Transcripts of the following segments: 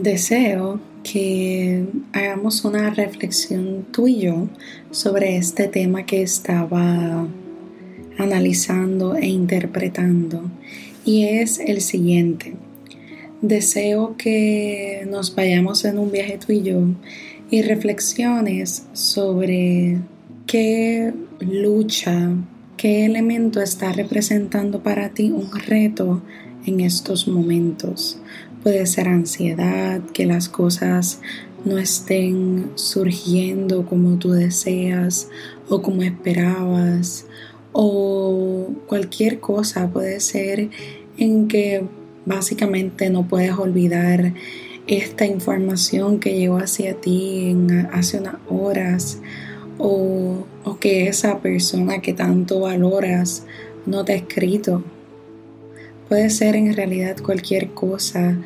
Deseo que hagamos una reflexión tú y yo sobre este tema que estaba analizando e interpretando y es el siguiente. Deseo que nos vayamos en un viaje tú y yo y reflexiones sobre qué lucha, qué elemento está representando para ti un reto en estos momentos. Puede ser ansiedad, que las cosas no estén surgiendo como tú deseas o como esperabas o cualquier cosa. Puede ser en que básicamente no puedes olvidar esta información que llegó hacia ti hace unas horas o, o que esa persona que tanto valoras no te ha escrito Puede ser en realidad cualquier cosa,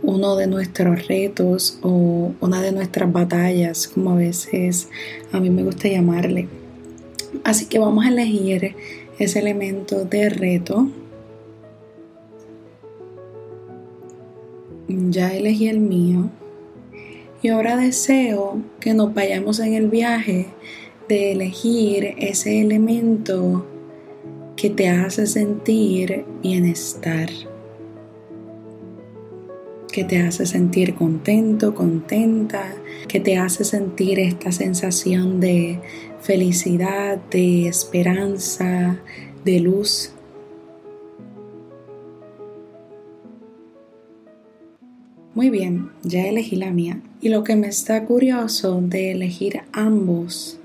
uno de nuestros retos o una de nuestras batallas, como a veces a mí me gusta llamarle. Así que vamos a elegir ese elemento de reto. Ya elegí el mío. Y ahora deseo que nos vayamos en el viaje de elegir ese elemento que te hace sentir bienestar, que te hace sentir contento, contenta, que te hace sentir esta sensación de felicidad, de esperanza, de luz. Muy bien, ya elegí la mía. Y lo que me está curioso de elegir ambos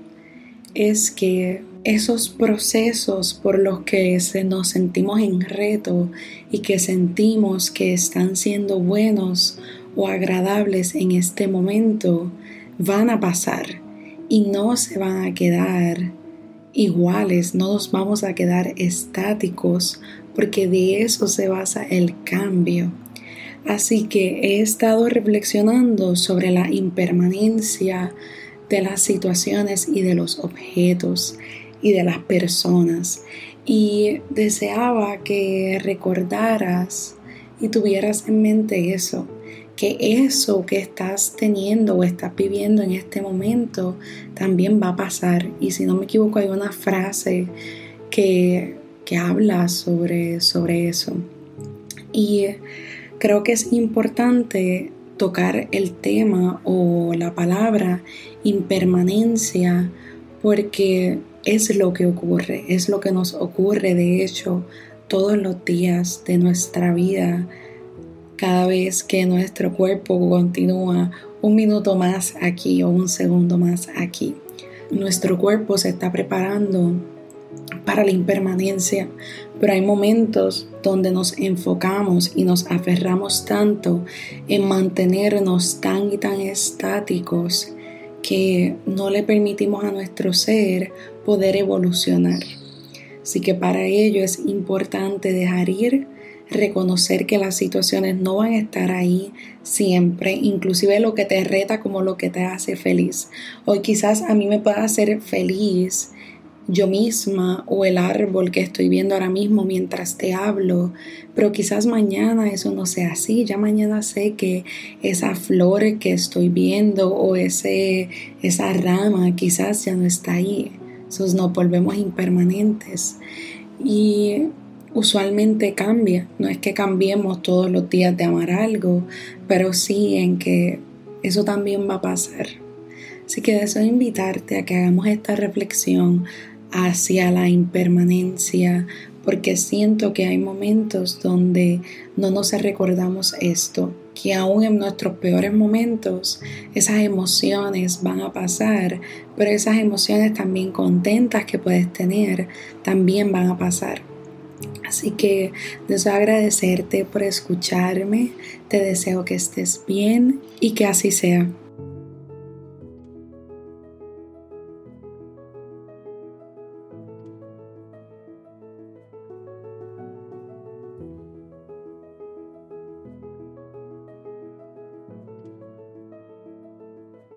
es que esos procesos por los que nos sentimos en reto y que sentimos que están siendo buenos o agradables en este momento van a pasar y no se van a quedar iguales, no nos vamos a quedar estáticos porque de eso se basa el cambio. Así que he estado reflexionando sobre la impermanencia de las situaciones y de los objetos y de las personas. Y deseaba que recordaras y tuvieras en mente eso, que eso que estás teniendo o estás viviendo en este momento también va a pasar. Y si no me equivoco, hay una frase que, que habla sobre, sobre eso. Y creo que es importante tocar el tema o la palabra impermanencia porque es lo que ocurre, es lo que nos ocurre de hecho todos los días de nuestra vida, cada vez que nuestro cuerpo continúa un minuto más aquí o un segundo más aquí. Nuestro cuerpo se está preparando para la impermanencia, pero hay momentos donde nos enfocamos y nos aferramos tanto en mantenernos tan y tan estáticos que no le permitimos a nuestro ser poder evolucionar. Así que para ello es importante dejar ir, reconocer que las situaciones no van a estar ahí siempre, inclusive lo que te reta como lo que te hace feliz. Hoy quizás a mí me pueda hacer feliz yo misma o el árbol que estoy viendo ahora mismo mientras te hablo, pero quizás mañana eso no sea así, ya mañana sé que esa flor que estoy viendo o ese, esa rama quizás ya no está ahí, esos nos volvemos impermanentes. Y usualmente cambia, no es que cambiemos todos los días de amar algo, pero sí en que eso también va a pasar. Así que deseo invitarte a que hagamos esta reflexión hacia la impermanencia, porque siento que hay momentos donde no nos recordamos esto, que aún en nuestros peores momentos esas emociones van a pasar, pero esas emociones también contentas que puedes tener también van a pasar. Así que deseo agradecerte por escucharme, te deseo que estés bien y que así sea.